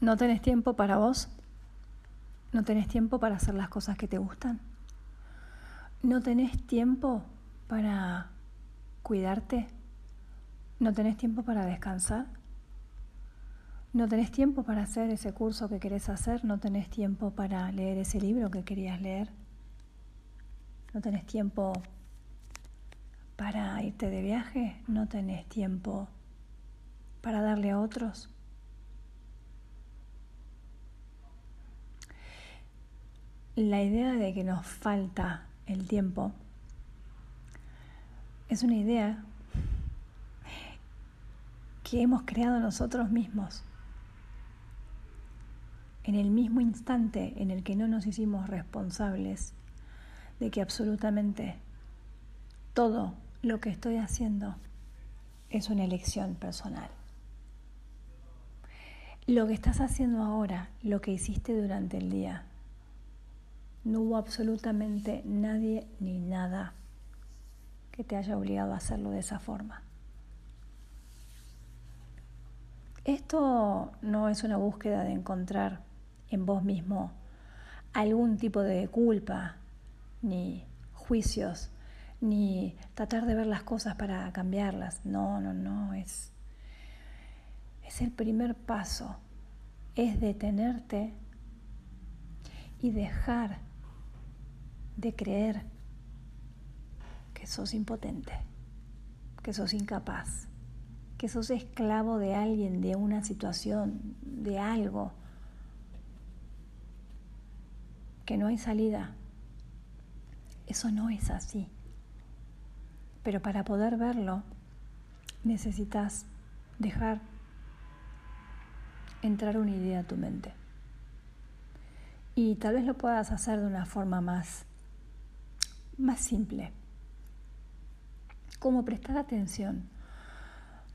¿No tenés tiempo para vos? ¿No tenés tiempo para hacer las cosas que te gustan? ¿No tenés tiempo para cuidarte? ¿No tenés tiempo para descansar? ¿No tenés tiempo para hacer ese curso que querés hacer? ¿No tenés tiempo para leer ese libro que querías leer? ¿No tenés tiempo para irte de viaje? ¿No tenés tiempo para darle a otros? La idea de que nos falta el tiempo es una idea que hemos creado nosotros mismos en el mismo instante en el que no nos hicimos responsables de que absolutamente todo lo que estoy haciendo es una elección personal. Lo que estás haciendo ahora, lo que hiciste durante el día, no hubo absolutamente nadie ni nada que te haya obligado a hacerlo de esa forma. Esto no es una búsqueda de encontrar en vos mismo algún tipo de culpa, ni juicios, ni tratar de ver las cosas para cambiarlas. No, no, no, es, es el primer paso, es detenerte y dejar de creer que sos impotente, que sos incapaz, que sos esclavo de alguien, de una situación, de algo, que no hay salida. Eso no es así. Pero para poder verlo, necesitas dejar entrar una idea a tu mente. Y tal vez lo puedas hacer de una forma más más simple, como prestar atención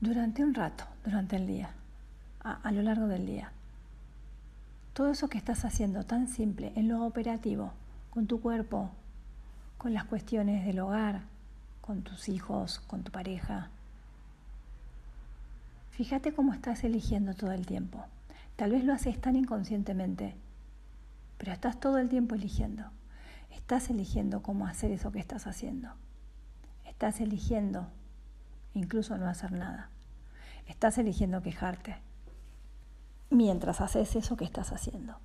durante un rato, durante el día, a, lo largo del día. Todo eso que estás haciendo tan simple en lo operativo, con tu cuerpo, con las cuestiones del hogar, con tus hijos, con tu pareja. Fíjate cómo estás eligiendo todo el tiempo. Tal vez lo haces tan inconscientemente, pero estás todo el tiempo eligiendo. Estás eligiendo cómo hacer eso que estás haciendo. Estás eligiendo incluso no hacer nada. Estás eligiendo quejarte mientras haces eso que estás haciendo.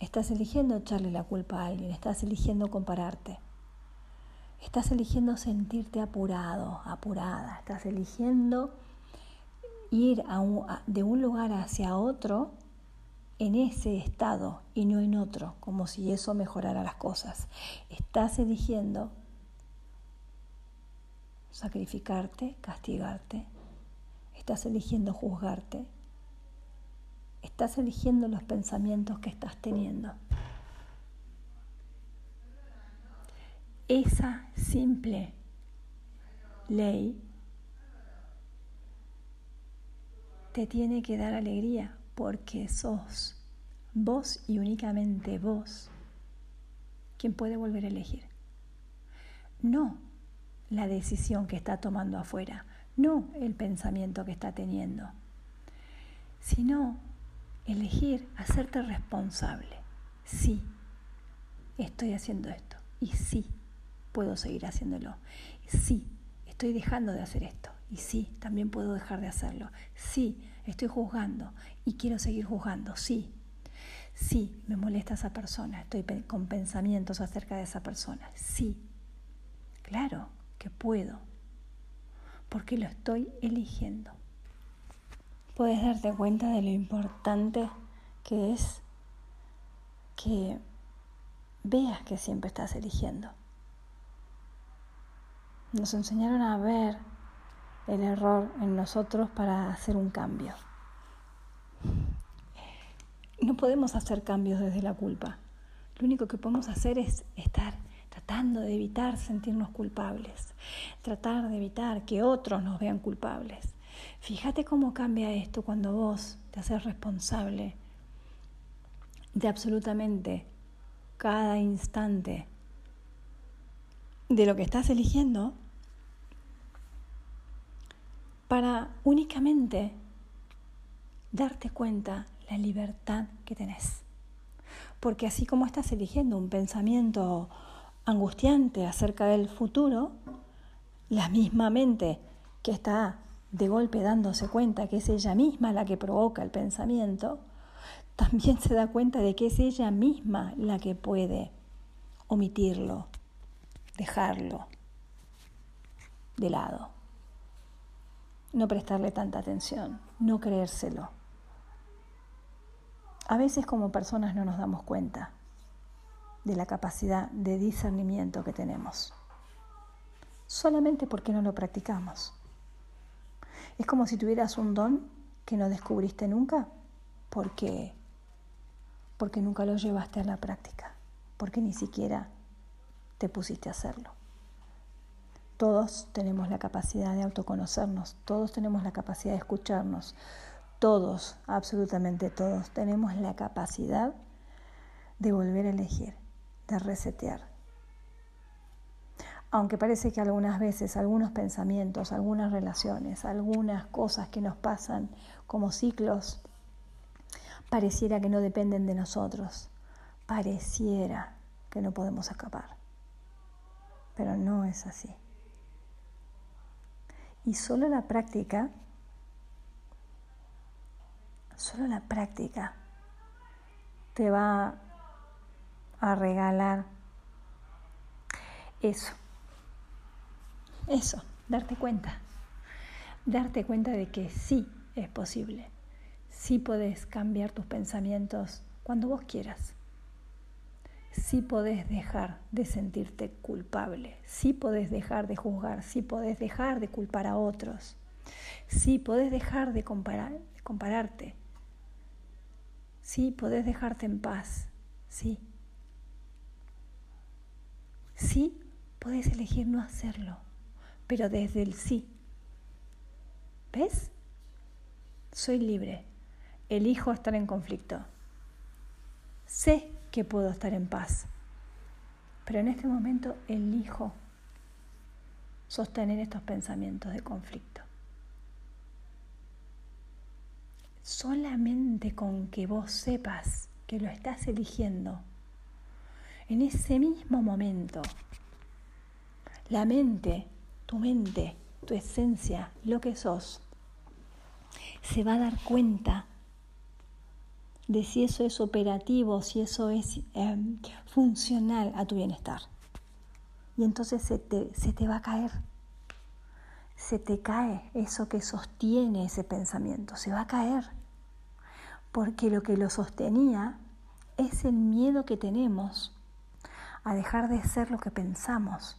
Estás eligiendo echarle la culpa a alguien, estás eligiendo compararte. Estás eligiendo sentirte apurado, apurada. Estás eligiendo ir de un lugar hacia otro en ese estado y no en otro, como si eso mejorara las cosas. Estás eligiendo sacrificarte, castigarte. Estás eligiendo juzgarte. Estás eligiendo los pensamientos que estás teniendo. Esa simple ley te tiene que dar alegría porque sos vos y únicamente vos quien puede volver a elegir. No la decisión que está tomando afuera, no el pensamiento que está teniendo, sino elegir hacerte responsable. Sí, estoy haciendo esto y sí, puedo seguir haciéndolo. Sí, estoy dejando de hacer esto y sí, también puedo dejar de hacerlo. Sí, estoy juzgando y quiero seguir juzgando. Sí, sí, me molesta esa persona, estoy con pensamientos acerca de esa persona. Sí, claro que puedo, porque lo estoy eligiendo. Puedes darte cuenta de lo importante que es que veas que siempre estás eligiendo. Nos enseñaron a ver el error en nosotros para hacer un cambio. No podemos hacer cambios desde la culpa. Lo único que podemos hacer es estar tratando de evitar sentirnos culpables, tratar de evitar que otros nos vean culpables. Fíjate cómo cambia esto cuando vos te haces responsable de absolutamente cada instante de lo que estás eligiendo para únicamente darte cuenta la libertad que tenés. Porque así como estás eligiendo un pensamiento angustiante acerca del futuro, la misma mente que está de golpe dándose cuenta que es ella misma la que provoca el pensamiento, también se da cuenta de que es ella misma la que puede omitirlo, dejarlo de lado, no prestarle tanta atención, no creérselo. A veces como personas no nos damos cuenta de la capacidad de discernimiento que tenemos, solamente porque no lo practicamos. Es como si tuvieras un don que no descubriste nunca porque, porque nunca lo llevaste a la práctica, porque ni siquiera te pusiste a hacerlo. Todos tenemos la capacidad de autoconocernos, todos tenemos la capacidad de escucharnos, todos, absolutamente todos, tenemos la capacidad de volver a elegir, de resetear. Aunque parece que algunas veces algunos pensamientos, algunas relaciones, algunas cosas que nos pasan como ciclos, pareciera que no dependen de nosotros, pareciera que no podemos escapar. Pero no es así. Y solo la práctica Solo la práctica te va a regalar eso. Eso, darte cuenta. Darte cuenta de que sí es posible. Sí podés cambiar tus pensamientos cuando vos quieras. Sí podés dejar de sentirte culpable. Sí podés dejar de juzgar. Sí podés dejar de culpar a otros. Sí podés dejar de comparar, compararte Sí, podés dejarte en paz, sí. Sí, podés elegir no hacerlo, pero desde el sí. ¿Ves? Soy libre, elijo estar en conflicto. Sé que puedo estar en paz, pero en este momento elijo sostener estos pensamientos de conflicto. solamente con que vos sepas que lo estás eligiendo, en ese mismo momento, la mente, tu mente, tu esencia, lo que sos, se va a dar cuenta de si eso es operativo, si eso es em, funcional a tu bienestar. Y entonces se te, se te va a caer, se te cae eso que sostiene ese pensamiento, se va a caer porque lo que lo sostenía es el miedo que tenemos a dejar de ser lo que pensamos.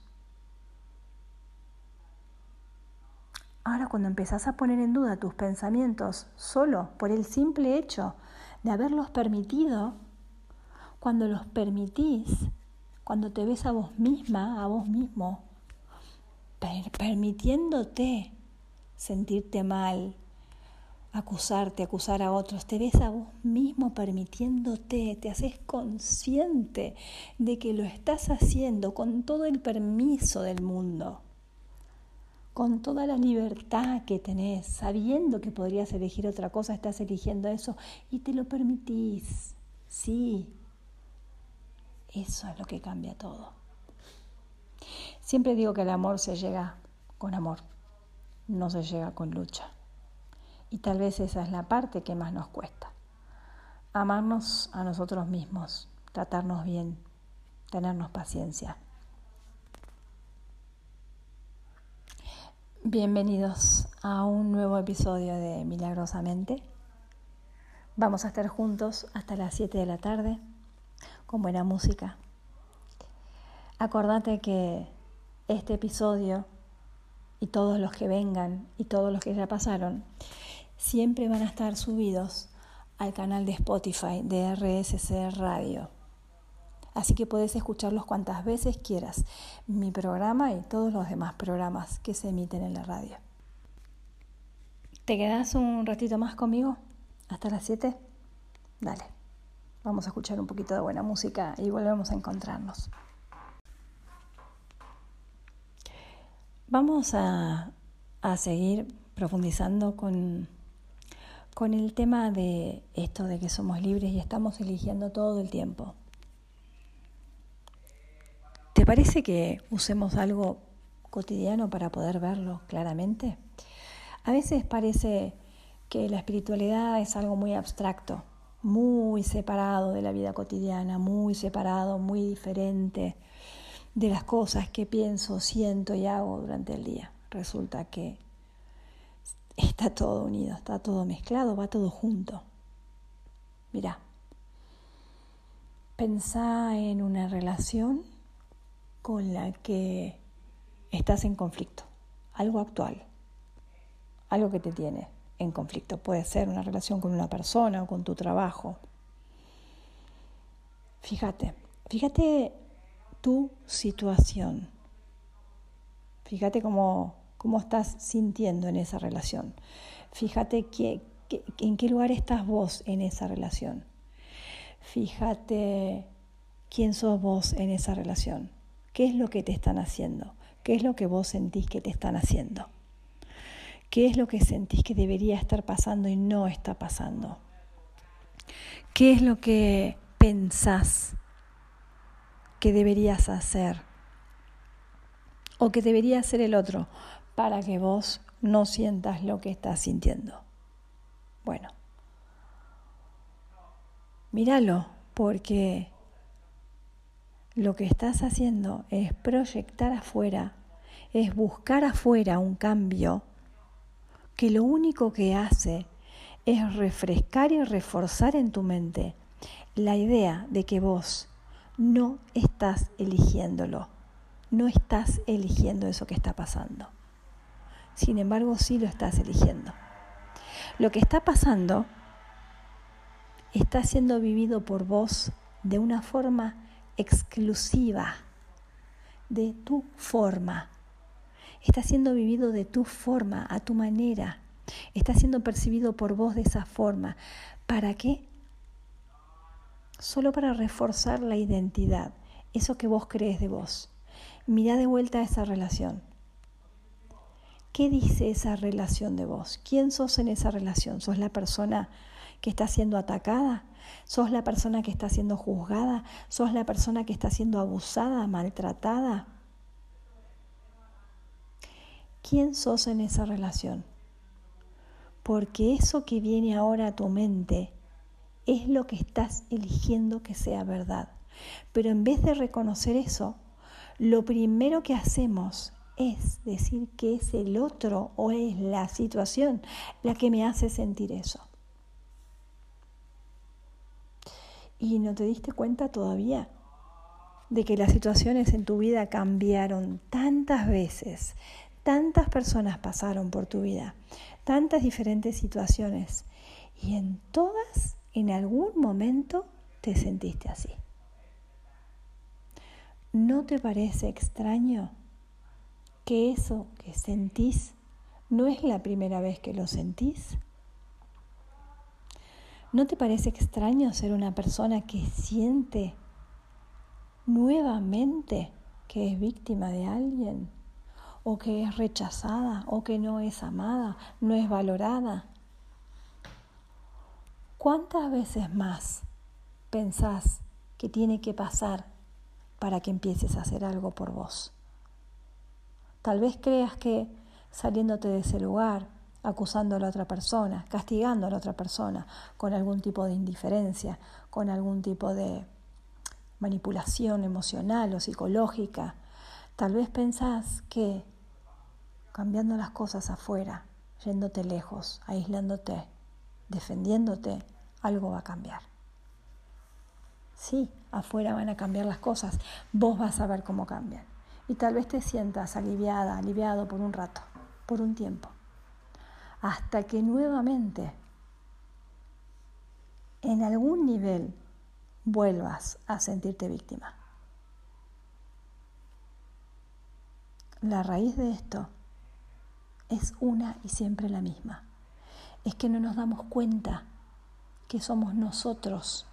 Ahora cuando empezás a poner en duda tus pensamientos solo por el simple hecho de haberlos permitido, cuando los permitís, cuando te ves a vos misma, a vos mismo, permitiéndote sentirte mal, acusarte, acusar a otros, te ves a vos mismo permitiéndote, te haces consciente de que lo estás haciendo con todo el permiso del mundo, con toda la libertad que tenés, sabiendo que podrías elegir otra cosa, estás eligiendo eso y te lo permitís. Sí, eso es lo que cambia todo. Siempre digo que el amor se llega con amor, no se llega con lucha. Y tal vez esa es la parte que más nos cuesta. Amarnos a nosotros mismos, tratarnos bien, tenernos paciencia. Bienvenidos a un nuevo episodio de Milagrosamente. Vamos a estar juntos hasta las 7 de la tarde con buena música. Acordate que este episodio y todos los que vengan y todos los que ya pasaron siempre van a estar subidos al canal de Spotify de RSC Radio. Así que puedes escucharlos cuantas veces quieras, mi programa y todos los demás programas que se emiten en la radio. ¿Te quedas un ratito más conmigo? ¿Hasta las 7? Dale, vamos a escuchar un poquito de buena música y volvemos a encontrarnos. Vamos a, a seguir profundizando con con el tema de esto de que somos libres y estamos eligiendo todo el tiempo. ¿Te parece que usemos algo cotidiano para poder verlo claramente? A veces parece que la espiritualidad es algo muy abstracto, muy separado de la vida cotidiana, muy separado, muy diferente de las cosas que pienso, siento y hago durante el día. Resulta que está todo unido, está todo mezclado, va todo junto. Mira, pensá en una relación con la que estás en conflicto, algo actual, algo que te tiene en conflicto. Puede ser una relación con una persona o con tu trabajo. Fíjate, fíjate tu situación. Fíjate cómo cómo estás sintiendo en esa relación. Fíjate en qué lugar estás vos en esa relación. Fíjate quién sos vos en esa relación. ¿Qué es lo que te están haciendo? ¿Qué es lo que vos sentís que te están haciendo? ¿Qué es lo que sentís que debería estar pasando y no está pasando? ¿Qué es lo que pensás que deberías hacer? ¿O que debería hacer el otro? para que vos no sientas lo que estás sintiendo. Bueno, míralo porque lo que estás haciendo es proyectar afuera, es buscar afuera un cambio que lo único que hace es refrescar y reforzar en tu mente la idea de que vos no estás eligiéndolo, no estás eligiendo eso que está pasando. Sin embargo, sí lo estás eligiendo. Lo que está pasando está siendo vivido por vos de una forma exclusiva, de tu forma. Está siendo vivido de tu forma, a tu manera. Está siendo percibido por vos de esa forma. ¿Para qué? Solo para reforzar la identidad, eso que vos crees de vos. Mira de vuelta esa relación. ¿Qué dice esa relación de vos? ¿Quién sos en esa relación? ¿Sos la persona que está siendo atacada? ¿Sos la persona que está siendo juzgada? ¿Sos la persona que está siendo abusada, maltratada? ¿Quién sos en esa relación? Porque eso que viene ahora a tu mente es lo que estás eligiendo que sea verdad. Pero en vez de reconocer eso, lo primero que hacemos es decir que es el otro o es la situación la que me hace sentir eso. Y no te diste cuenta todavía de que las situaciones en tu vida cambiaron tantas veces, tantas personas pasaron por tu vida, tantas diferentes situaciones y en todas, en algún momento, te sentiste así. ¿No te parece extraño? que eso que sentís no es la primera vez que lo sentís? ¿No te parece extraño ser una persona que siente nuevamente que es víctima de alguien? ¿O que es rechazada? ¿O que no es amada? ¿No es valorada? ¿Cuántas veces más pensás que tiene que pasar para que empieces a hacer algo por vos? Tal vez creas que saliéndote de ese lugar, acusando a la otra persona, castigando a la otra persona con algún tipo de indiferencia, con algún tipo de manipulación emocional o psicológica, tal vez pensás que cambiando las cosas afuera, yéndote lejos, aislándote, defendiéndote, algo va a cambiar. Sí, afuera van a cambiar las cosas, vos vas a ver cómo cambian. Y tal vez te sientas aliviada, aliviado por un rato, por un tiempo, hasta que nuevamente en algún nivel vuelvas a sentirte víctima. La raíz de esto es una y siempre la misma. Es que no nos damos cuenta que somos nosotros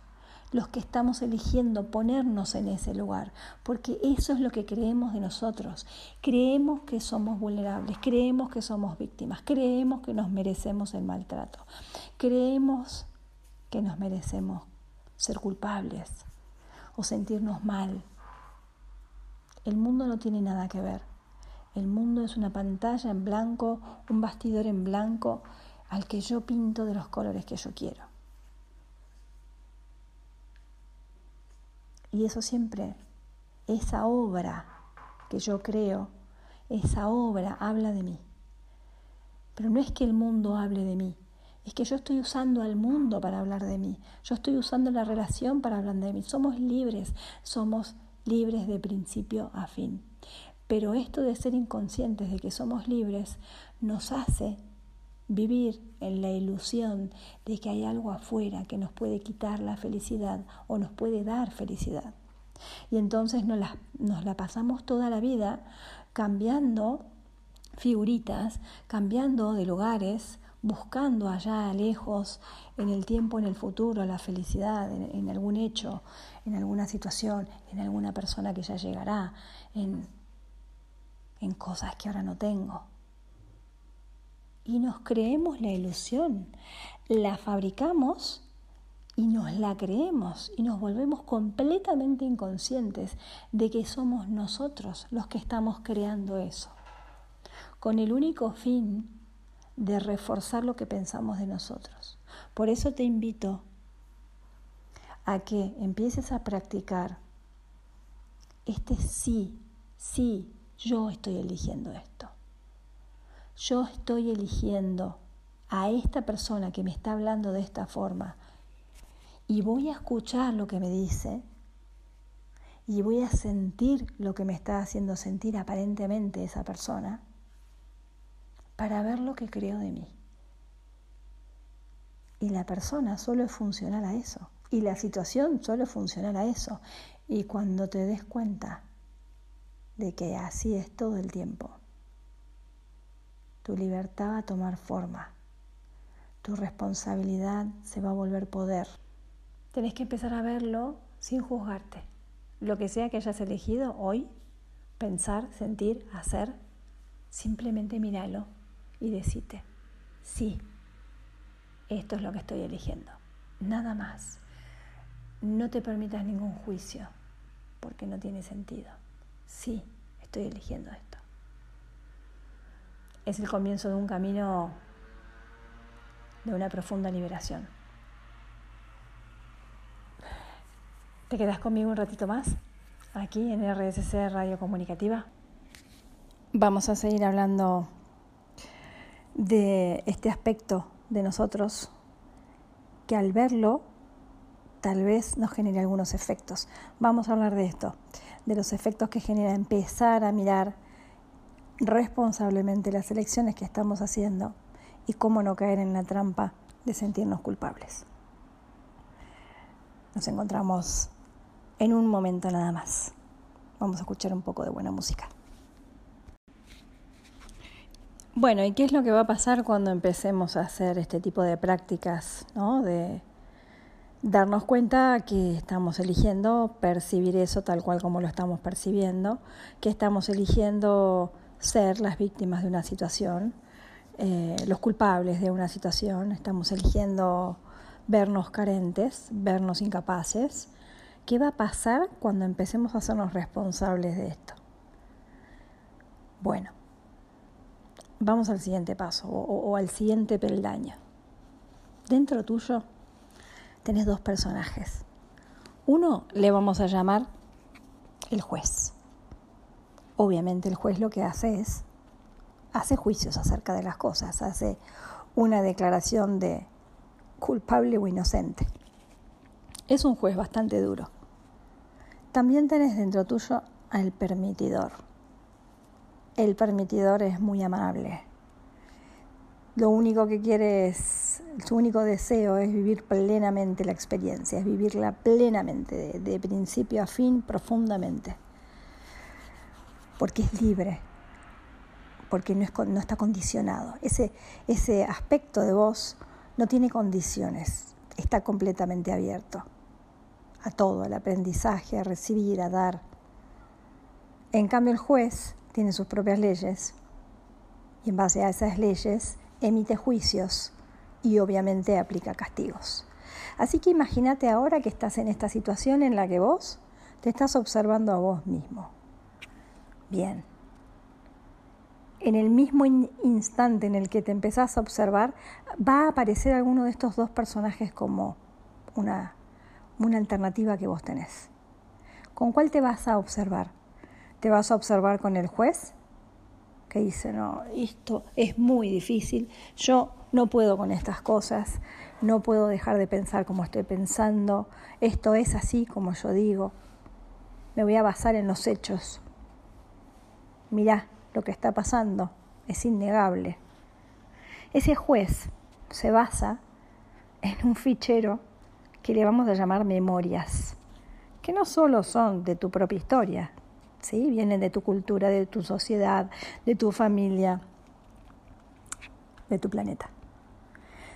los que estamos eligiendo ponernos en ese lugar, porque eso es lo que creemos de nosotros. Creemos que somos vulnerables, creemos que somos víctimas, creemos que nos merecemos el maltrato, creemos que nos merecemos ser culpables o sentirnos mal. El mundo no tiene nada que ver. El mundo es una pantalla en blanco, un bastidor en blanco al que yo pinto de los colores que yo quiero. Y eso siempre, esa obra que yo creo, esa obra habla de mí. Pero no es que el mundo hable de mí, es que yo estoy usando al mundo para hablar de mí, yo estoy usando la relación para hablar de mí. Somos libres, somos libres de principio a fin. Pero esto de ser inconscientes de que somos libres nos hace vivir en la ilusión de que hay algo afuera que nos puede quitar la felicidad o nos puede dar felicidad. Y entonces nos la, pasamos toda la vida cambiando figuritas, cambiando de lugares, buscando allá lejos, en el tiempo, en el futuro, la felicidad, en, algún hecho, en alguna situación, en alguna persona que ya llegará, en cosas que ahora no tengo y nos creemos la ilusión, la fabricamos y nos la creemos y nos volvemos completamente inconscientes de que somos nosotros los que estamos creando eso, con el único fin de reforzar lo que pensamos de nosotros. Por eso te invito a que empieces a practicar este sí, sí, yo estoy eligiendo esto yo estoy eligiendo a esta persona que me está hablando de esta forma y voy a escuchar lo que me dice y voy a sentir lo que me está haciendo sentir aparentemente esa persona para ver lo que creo de mí. Y la persona solo es funcional a eso. Y la situación solo es funcional a eso. Y cuando te des cuenta de que así es todo el tiempo, tu libertad va a tomar forma. Tu responsabilidad se va a volver poder. Tenés que empezar a verlo sin juzgarte. Lo que sea que hayas elegido hoy, pensar, sentir, hacer, simplemente míralo y decite, sí, esto es lo que estoy eligiendo. Nada más. No te permitas ningún juicio, porque no tiene sentido. Sí, estoy eligiendo esto es el comienzo de un camino de una profunda liberación. ¿Te quedas conmigo un ratito más? Aquí en RSC Radio Comunicativa. Vamos a seguir hablando de este aspecto de nosotros que al verlo tal vez nos genere algunos efectos. Vamos a hablar de esto, de los efectos que genera empezar a mirar responsablemente las elecciones que estamos haciendo y cómo no caer en la trampa de sentirnos culpables. Nos encontramos en un momento nada más. Vamos a escuchar un poco de buena música. Bueno, ¿y qué es lo que va a pasar cuando empecemos a hacer este tipo de prácticas, ¿no? De darnos cuenta que estamos eligiendo percibir eso tal cual como lo estamos percibiendo, que estamos eligiendo ser las víctimas de una situación, eh, los culpables de una situación, estamos eligiendo vernos carentes, vernos incapaces. ¿Qué va a pasar cuando empecemos a hacernos responsables de esto? Bueno, vamos al siguiente paso o, o al siguiente peldaño. Dentro tuyo tenés dos personajes. Uno le vamos a llamar el juez. Obviamente el juez lo que hace es, hace juicios acerca de las cosas, hace una declaración de culpable o inocente. Es un juez bastante duro. También tenés dentro tuyo al permitidor. El permitidor es muy amable. Lo único que quiere es, su único deseo es vivir plenamente la experiencia, es vivirla plenamente, de, de principio a fin, profundamente porque es libre, porque no, es, no está condicionado. Ese, ese aspecto de vos no tiene condiciones, está completamente abierto. a todo, al aprendizaje, a recibir, a dar. En cambio el juez tiene sus propias leyes y en base a esas leyes emite juicios y obviamente aplica castigos. Así que imagínate ahora que estás en esta situación en la que vos te estás observando a vos mismo. Bien. En el mismo instante en el que te empezás a observar, va a aparecer alguno de estos dos personajes como una, una alternativa que vos tenés. ¿Con cuál te vas a observar? ¿Te vas a observar con el juez? Que dice, no, esto es muy difícil, yo no puedo con estas cosas, no puedo dejar de pensar como estoy pensando, esto es así como yo digo, me voy a basar en los hechos. Mirá lo que está pasando, es innegable. Ese juez se basa en un fichero que le vamos a llamar memorias, que no solo son de tu propia historia, ¿sí? vienen de tu cultura, de tu sociedad, de tu familia, de tu planeta.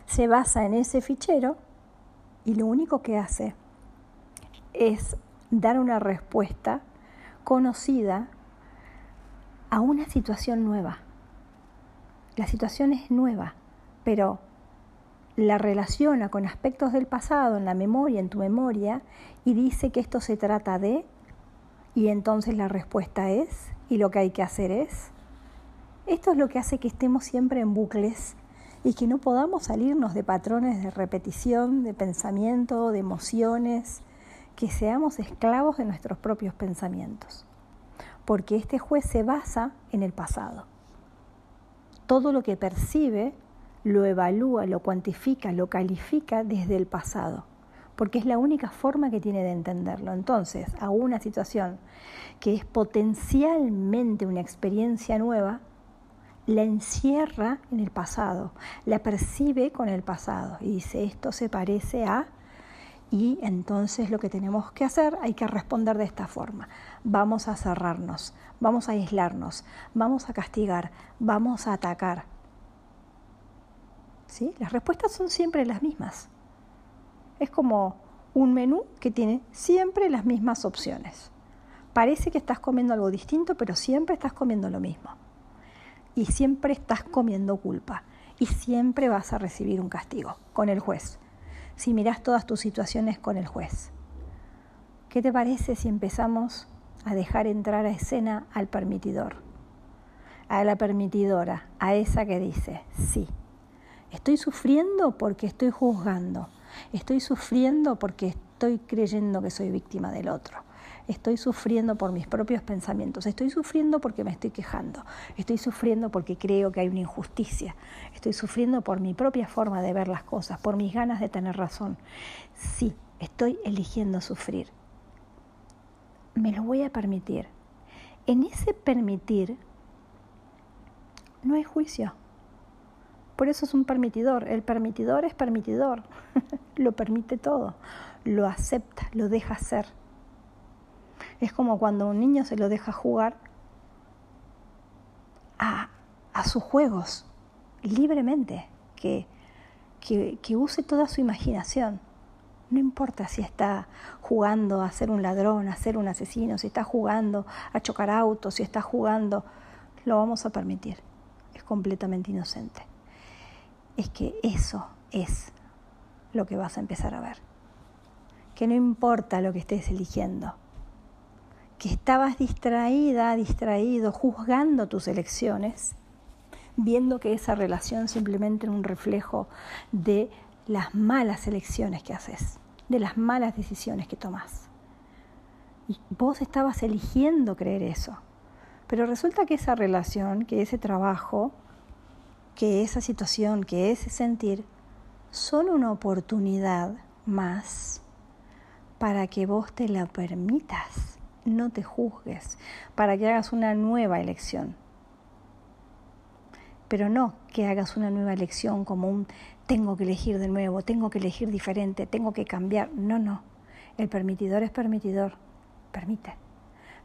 Se basa en ese fichero y lo único que hace es dar una respuesta conocida a una situación nueva. La situación es nueva, pero la relaciona con aspectos del pasado en la memoria, en tu memoria, y dice que esto se trata de, y entonces la respuesta es, y lo que hay que hacer es. Esto es lo que hace que estemos siempre en bucles y que no podamos salirnos de patrones de repetición, de pensamiento, de emociones, que seamos esclavos de nuestros propios pensamientos. Porque este juez se basa en el pasado. Todo lo que percibe lo evalúa, lo cuantifica, lo califica desde el pasado, porque es la única forma que tiene de entenderlo. Entonces, a una situación que es potencialmente una experiencia nueva, la encierra en el pasado, la percibe con el pasado y dice, esto se parece a... Y entonces lo que tenemos que hacer, hay que responder de esta forma. Vamos a cerrarnos, vamos a aislarnos, vamos a castigar, vamos a atacar, las respuestas son siempre las mismas. Es como un menú que tiene siempre las mismas opciones. Parece que estás comiendo algo distinto, pero siempre estás comiendo lo mismo. Y siempre estás comiendo culpa. Y siempre vas a recibir un castigo con el juez. Si miras todas tus situaciones con el juez. ¿Qué te parece si empezamos a dejar entrar a escena al permitidor? A la permitidora, a esa que dice, sí, Estoy sufriendo porque estoy juzgando. Estoy sufriendo porque estoy creyendo que soy víctima del otro. Estoy sufriendo por mis propios pensamientos. Estoy sufriendo porque me estoy quejando. Estoy sufriendo porque creo que hay una injusticia. Estoy sufriendo por mi propia forma de ver las cosas, por mis ganas de tener razón. Sí, estoy eligiendo sufrir. Me lo voy a permitir. En ese permitir no hay juicio. Por eso es un permitidor. El permitidor es permitidor. lo permite todo. Lo acepta, lo deja ser. Es como cuando un niño se lo deja jugar a, sus juegos libremente, que, que, que use toda su imaginación. No importa si está jugando a ser un ladrón, a ser un asesino, si está jugando a chocar autos, si está jugando, lo vamos a permitir. Es completamente inocente es que eso es lo que vas a empezar a ver. Que no importa lo que estés eligiendo, que estabas distraída, distraído, juzgando tus elecciones, viendo que esa relación simplemente era un reflejo de las malas elecciones que haces, de las malas decisiones que tomas. Y vos estabas eligiendo creer eso. Pero resulta que esa relación, que ese trabajo, que esa situación, que ese sentir, son una oportunidad más para que vos te la permitas, no te juzgues, para que hagas una nueva elección. Pero no que hagas una nueva elección como un tengo que elegir de nuevo, tengo que elegir diferente, tengo que cambiar. No, no. El permitidor es permitidor. Permite.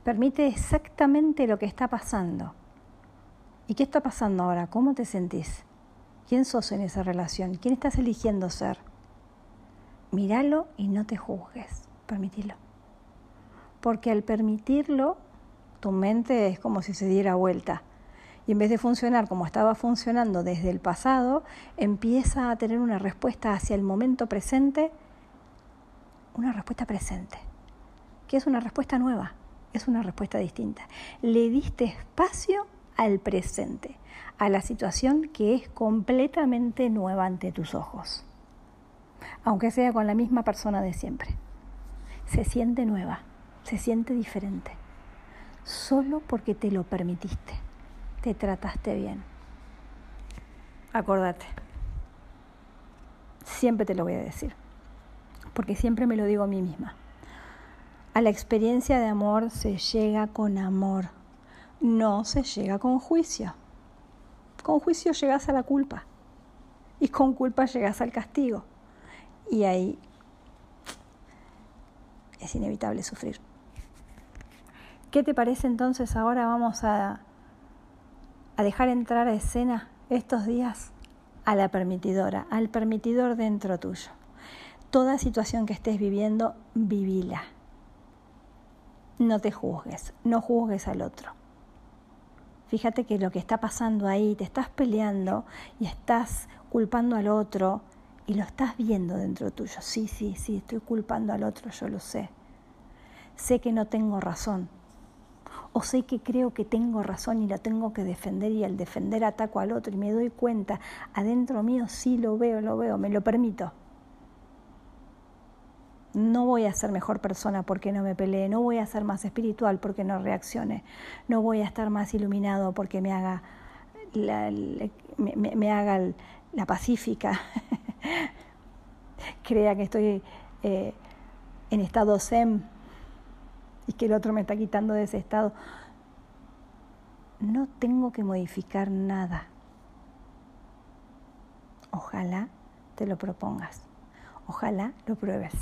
Permite exactamente lo que está pasando ¿Y qué está pasando ahora? ¿Cómo te sentís? ¿Quién sos en esa relación? ¿Quién estás eligiendo ser? Míralo y no te juzgues. permitirlo. Porque al permitirlo, tu mente es como si se diera vuelta. Y en vez de funcionar como estaba funcionando desde el pasado, empieza a tener una respuesta hacia el momento presente, una respuesta presente, que es una respuesta nueva, es una respuesta distinta. Le diste espacio al presente, a la situación que es completamente nueva ante tus ojos, aunque sea con la misma persona de siempre. Se siente nueva, se siente diferente, solo porque te lo permitiste, te trataste bien. Acordate, siempre te lo voy a decir, porque siempre me lo digo a mí misma. A la experiencia de amor se llega con amor, no se llega con juicio. Con juicio llegas a la culpa y con culpa llegas al castigo. Y ahí es inevitable sufrir. ¿Qué te parece entonces ahora vamos a, a dejar entrar a escena estos días a la permitidora, al permitidor dentro tuyo? Toda situación que estés viviendo, vivila. No te juzgues, no juzgues al otro. Fíjate que lo que está pasando ahí, te estás peleando y estás culpando al otro y lo estás viendo dentro tuyo. Sí, sí, sí, estoy culpando al otro, yo lo sé. Sé que no tengo razón. O sé que creo que tengo razón y la tengo que defender y al defender ataco al otro y me doy cuenta, adentro mío sí lo veo, lo veo, me lo permito. No voy a ser mejor persona porque no me pelee, no voy a ser más espiritual porque no reaccione, no voy a estar más iluminado porque me haga la, me, haga la pacífica, crea que estoy eh, en estado zen y que el otro me está quitando de ese estado. No tengo que modificar nada. Ojalá te lo propongas. Ojalá lo pruebes.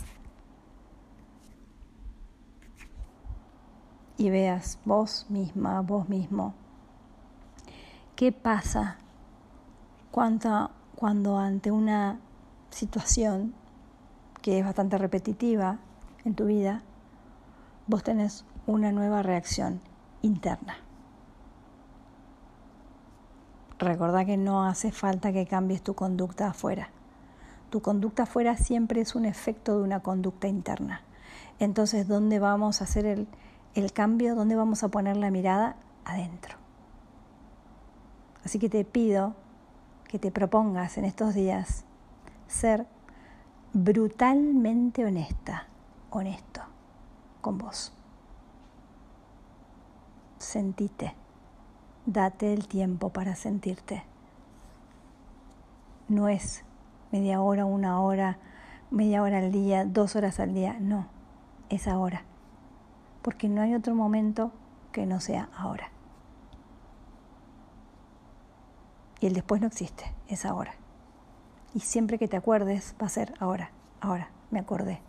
y veas vos misma, vos mismo, qué pasa cuando, cuando ante una situación que es bastante repetitiva en tu vida, vos tenés una nueva reacción interna. Recordá que no hace falta que cambies tu conducta afuera. Tu conducta afuera siempre es un efecto de una conducta interna. Entonces, ¿dónde vamos a hacer el, el cambio, ¿dónde vamos a poner la mirada? Adentro. Así que te pido que te propongas en estos días ser brutalmente honesta, honesto con vos. Sentite, date el tiempo para sentirte. No es media hora, una hora, media hora al día, dos horas al día, no, es ahora porque no hay otro momento que no sea ahora. Y el después no existe, es ahora. Y siempre que te acuerdes va a ser ahora, ahora, me acordé.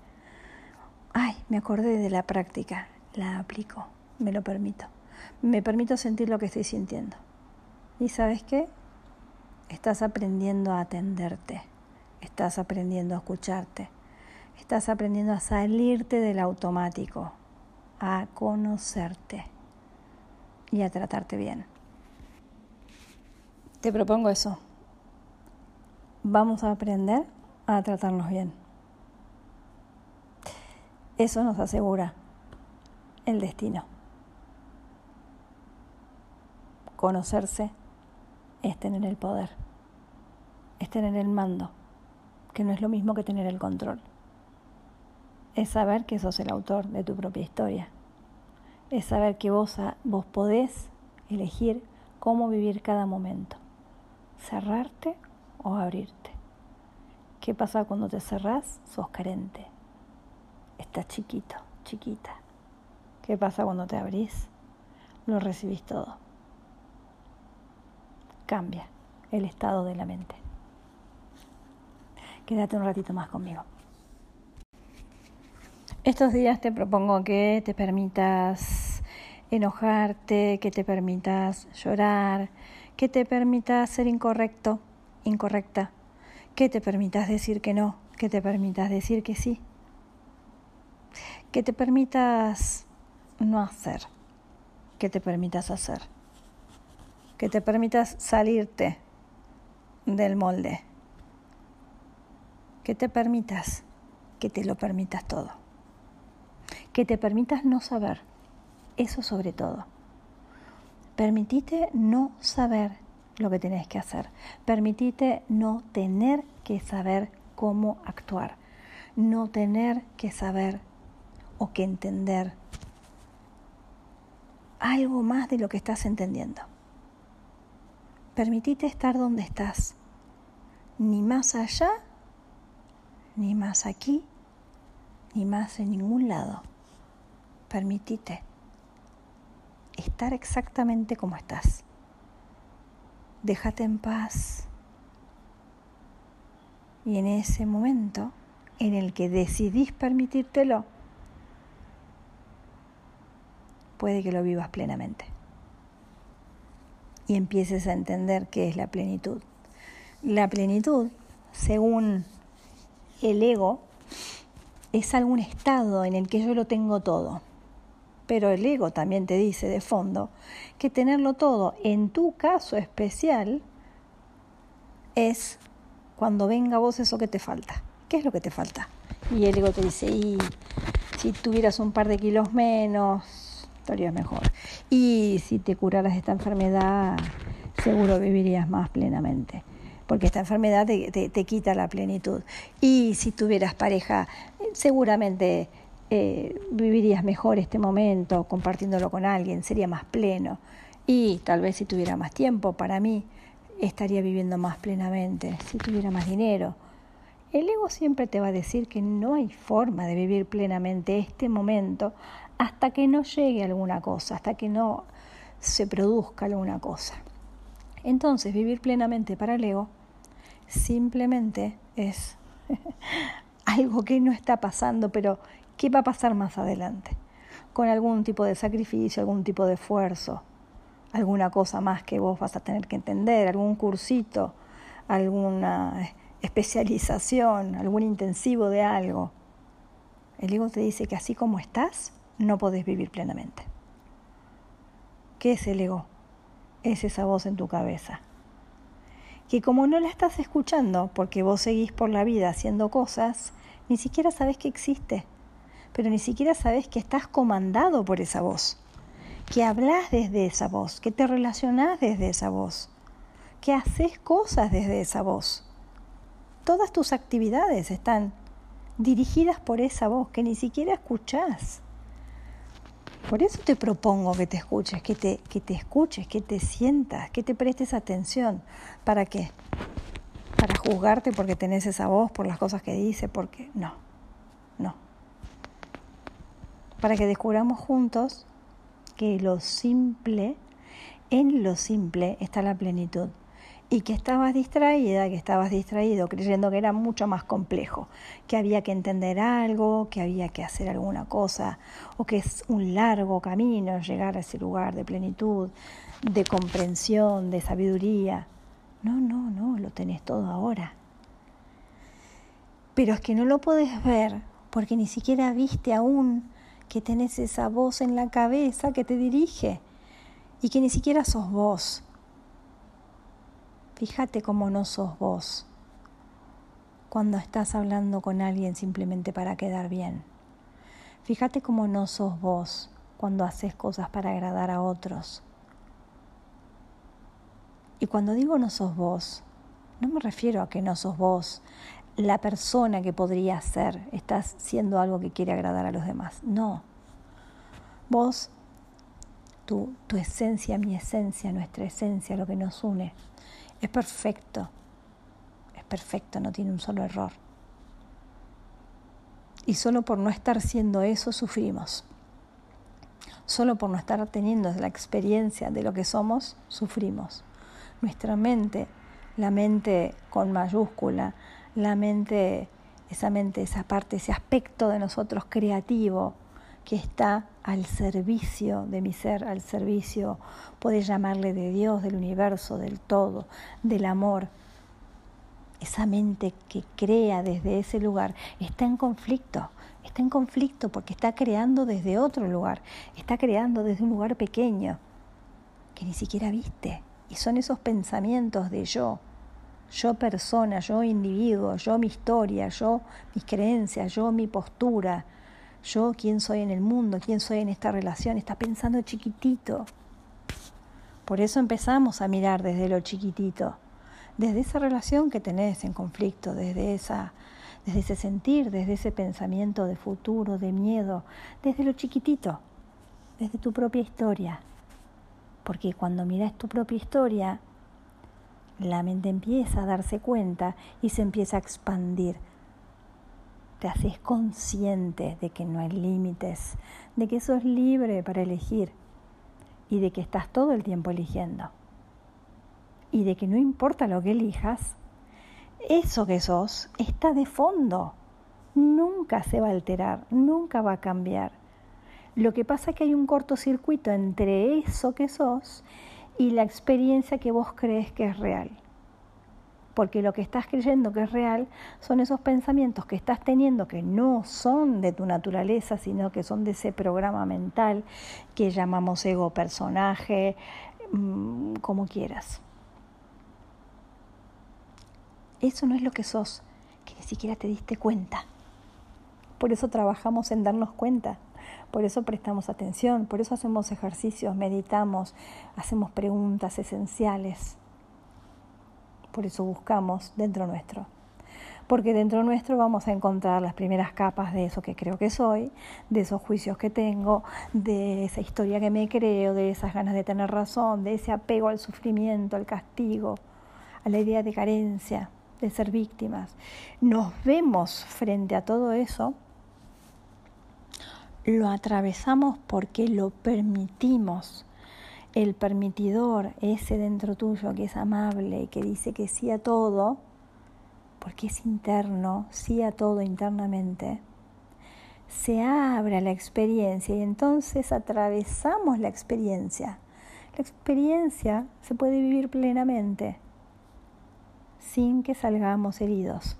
Ay, me acordé de la práctica, la aplico, me lo permito. Me permito sentir lo que estoy sintiendo. ¿Y sabes qué? Estás aprendiendo a atenderte, estás aprendiendo a escucharte, estás aprendiendo a salirte del automático, a conocerte y a tratarte bien. Te propongo eso. Vamos a aprender a tratarnos bien. Eso nos asegura el destino. Conocerse es tener el poder, es tener el mando, que no es lo mismo que tener el control es saber que sos el autor de tu propia historia. Es saber que vos, vos podés elegir cómo vivir cada momento. Cerrarte o abrirte. ¿Qué pasa cuando te cerrás? Sos carente. Estás chiquito, chiquita. ¿Qué pasa cuando te abrís? Lo recibís todo. Cambia el estado de la mente. Quédate un ratito más conmigo. Estos días te propongo que te permitas enojarte, que te permitas llorar, que te permitas ser incorrecto, incorrecta, que te permitas decir que no, que te permitas decir que sí. que te permitas no hacer, que te permitas hacer, que te permitas salirte del molde, que te permitas, que te lo permitas todo, que te permitas no saber, eso sobre todo. Permitite no saber lo que tenés que hacer. Permitite no tener que saber cómo actuar. No tener que saber o que entender algo más de lo que estás entendiendo. Permitite estar donde estás, ni más allá, ni más aquí, ni más en ningún lado. Permitite estar exactamente como estás. Déjate en paz. Y en ese momento en el que decidís permitírtelo, puede que lo vivas plenamente. Y empieces a entender qué es la plenitud. La plenitud, según el ego, es algún estado en el que yo lo tengo todo. Pero el ego también te dice de fondo que tenerlo todo, en tu caso especial, es cuando venga vos eso que te falta. ¿Qué es lo que te falta? Y el ego te dice, y si tuvieras un par de kilos menos, estarías mejor. Y si te curaras esta enfermedad, seguro vivirías más plenamente. Porque esta enfermedad te, te quita la plenitud. Y si tuvieras pareja, seguramente eh, vivirías mejor este momento compartiéndolo con alguien, sería más pleno. Y tal vez si tuviera más tiempo, para mí estaría viviendo más plenamente, si tuviera más dinero. El ego siempre te va a decir que no hay forma de vivir plenamente este momento hasta que no llegue alguna cosa, hasta que no se produzca alguna cosa. Entonces, vivir plenamente para el ego simplemente es algo que no está pasando, pero ¿Qué va a pasar más adelante? Con algún tipo de sacrificio, algún tipo de esfuerzo, alguna cosa más que vos vas a tener que entender, algún cursito, alguna especialización, algún intensivo de algo. El ego te dice que así como estás, no podés vivir plenamente. ¿Qué es el ego? Es esa voz en tu cabeza. Que como no la estás escuchando porque vos seguís por la vida haciendo cosas, ni siquiera sabes que existe pero ni siquiera sabes que estás comandado por esa voz, que hablas desde esa voz, que te relacionás desde esa voz, que haces cosas desde esa voz. Todas tus actividades están dirigidas por esa voz que ni siquiera escuchás. Por eso te propongo que te escuches, que te, que te escuches, que te sientas, que te prestes atención. ¿Para qué? Para juzgarte porque tenés esa voz, por las cosas que dice, porque no, no para que descubramos juntos que lo simple, en lo simple está la plenitud. Y que estabas distraída, que estabas distraído creyendo que era mucho más complejo, que había que entender algo, que había que hacer alguna cosa, o que es un largo camino llegar a ese lugar de plenitud, de comprensión, de sabiduría. No, no, no, lo tenés todo ahora. Pero es que no lo podés ver porque ni siquiera viste aún que tenés esa voz en la cabeza que te dirige y que ni siquiera sos vos. Fíjate cómo no sos vos cuando estás hablando con alguien simplemente para quedar bien. Fíjate cómo no sos vos cuando haces cosas para agradar a otros. Y cuando digo no sos vos, no me refiero a que no sos vos la persona que podría ser, estás siendo algo que quiere agradar a los demás. No. Vos, tu, esencia, mi esencia, nuestra esencia, lo que nos une, es perfecto. Es perfecto, no tiene un solo error. Y solo por no estar siendo eso sufrimos. Solo por no estar teniendo la experiencia de lo que somos, sufrimos. Nuestra mente, la mente con mayúscula, la mente, esa mente, esa parte, ese aspecto de nosotros creativo que está al servicio de mi ser, al servicio, puedes llamarle de Dios, del universo, del todo, del amor. Esa mente que crea desde ese lugar está en conflicto, está en conflicto porque está creando desde otro lugar, está creando desde un lugar pequeño que ni siquiera viste. Y son esos pensamientos de yo, yo persona, yo individuo, yo mi historia, yo mis creencias, yo mi postura, yo quién soy en el mundo, quién soy en esta relación, está pensando chiquitito. Por eso empezamos a mirar desde lo chiquitito, desde esa relación que tenés en conflicto, desde esa desde ese sentir, desde ese pensamiento de futuro, de miedo, desde lo chiquitito, desde tu propia historia. Porque cuando miras tu propia historia, la mente empieza a darse cuenta y se empieza a expandir. Te haces consciente de que no hay límites, de que sos libre para elegir y de que estás todo el tiempo eligiendo. Y de que no importa lo que elijas, eso que sos está de fondo. Nunca se va a alterar, nunca va a cambiar. Lo que pasa es que hay un cortocircuito entre eso que sos y la experiencia que vos crees que es real. Porque lo que estás creyendo que es real son esos pensamientos que estás teniendo que no son de tu naturaleza, sino que son de ese programa mental que llamamos ego personaje, mm, como quieras. Eso no es lo que sos, que ni siquiera te diste cuenta. Por eso trabajamos en darnos cuenta, por eso prestamos atención, por eso hacemos ejercicios, meditamos, hacemos preguntas esenciales. Por eso buscamos dentro nuestro. Porque dentro nuestro vamos a encontrar las primeras capas de eso que creo que soy, de esos juicios que tengo, de esa historia que me creo, de esas ganas de tener razón, de ese apego al sufrimiento, al castigo, a la idea de carencia de ser víctimas, nos vemos frente a todo eso, lo atravesamos porque lo permitimos. El permitidor, ese dentro tuyo que es amable y que dice que sí a todo, porque es interno, sí a todo internamente, se abre a la experiencia y entonces atravesamos la experiencia. La experiencia se puede vivir plenamente sin que salgamos heridos.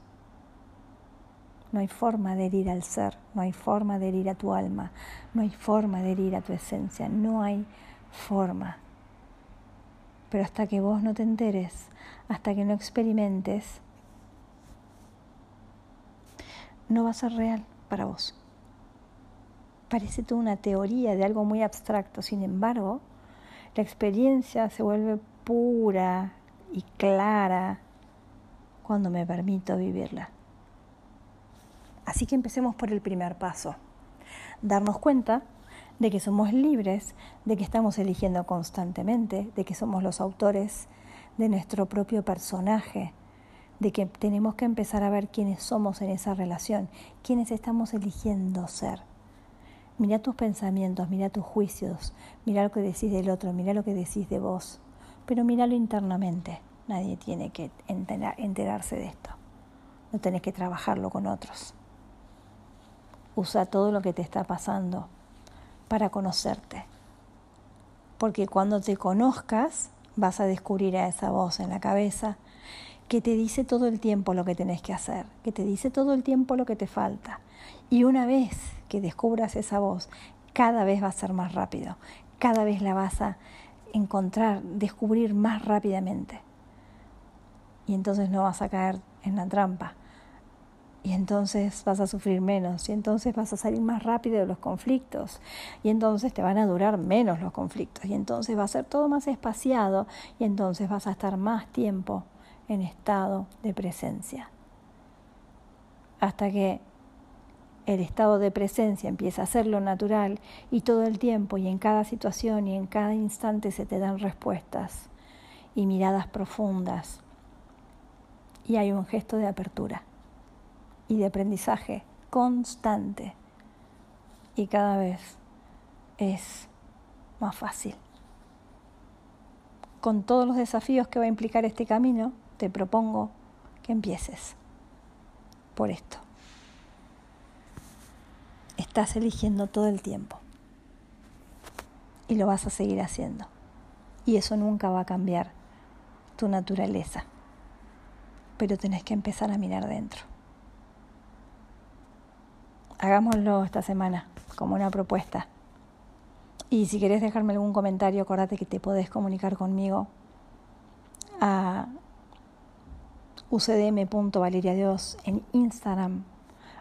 No hay forma de herir al ser, no hay forma de herir a tu alma, no hay forma de herir a tu esencia, no hay forma. Pero hasta que vos no te enteres, hasta que no experimentes, no va a ser real para vos. Parece toda una teoría de algo muy abstracto, sin embargo, la experiencia se vuelve pura y clara cuando me permito vivirla. Así que empecemos por el primer paso, darnos cuenta de que somos libres, de que estamos eligiendo constantemente, de que somos los autores de nuestro propio personaje, de que tenemos que empezar a ver quiénes somos en esa relación, quiénes estamos eligiendo ser. Mira tus pensamientos, mira tus juicios, mira lo que decís del otro, mira lo que decís de vos, pero míralo internamente. Nadie tiene que enterarse de esto. No tenés que trabajarlo con otros. Usa todo lo que te está pasando para conocerte. Porque cuando te conozcas, vas a descubrir a esa voz en la cabeza que te dice todo el tiempo lo que tenés que hacer, que te dice todo el tiempo lo que te falta. Y una vez que descubras esa voz, cada vez va a ser más rápido, cada vez la vas a encontrar, descubrir más rápidamente y entonces no vas a caer en la trampa. Y entonces vas a sufrir menos, y entonces vas a salir más rápido de los conflictos, y entonces te van a durar menos los conflictos, y entonces va a ser todo más espaciado, y entonces vas a estar más tiempo en estado de presencia. Hasta que el estado de presencia empieza a ser lo natural y todo el tiempo y en cada situación y en cada instante se te dan respuestas y miradas profundas y hay un gesto de apertura y de aprendizaje constante y cada vez es más fácil. Con todos los desafíos que va a implicar este camino, te propongo que empieces por esto. Estás eligiendo todo el tiempo y lo vas a seguir haciendo. Y eso nunca va a cambiar tu naturaleza pero tenés que empezar a mirar dentro. Hagámoslo esta semana como una propuesta. Y si querés dejarme algún comentario, acordate que te podés comunicar conmigo a ucdm.valeriadios en Instagram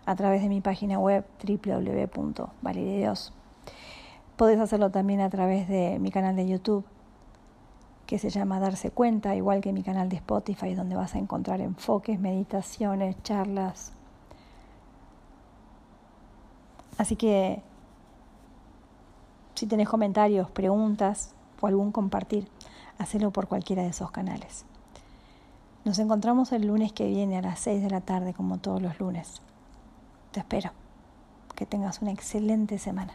a través de mi página web www.valeriadios. Podés hacerlo también a través de mi canal de YouTube que se llama Darse Cuenta, igual que mi canal de Spotify, donde vas a encontrar enfoques, meditaciones, charlas. Así que si tenés comentarios, preguntas o algún compartir, hacelo por cualquiera de esos canales. Nos encontramos el lunes que viene a las 6 de la tarde, como todos los lunes. Te espero. Que tengas una excelente semana.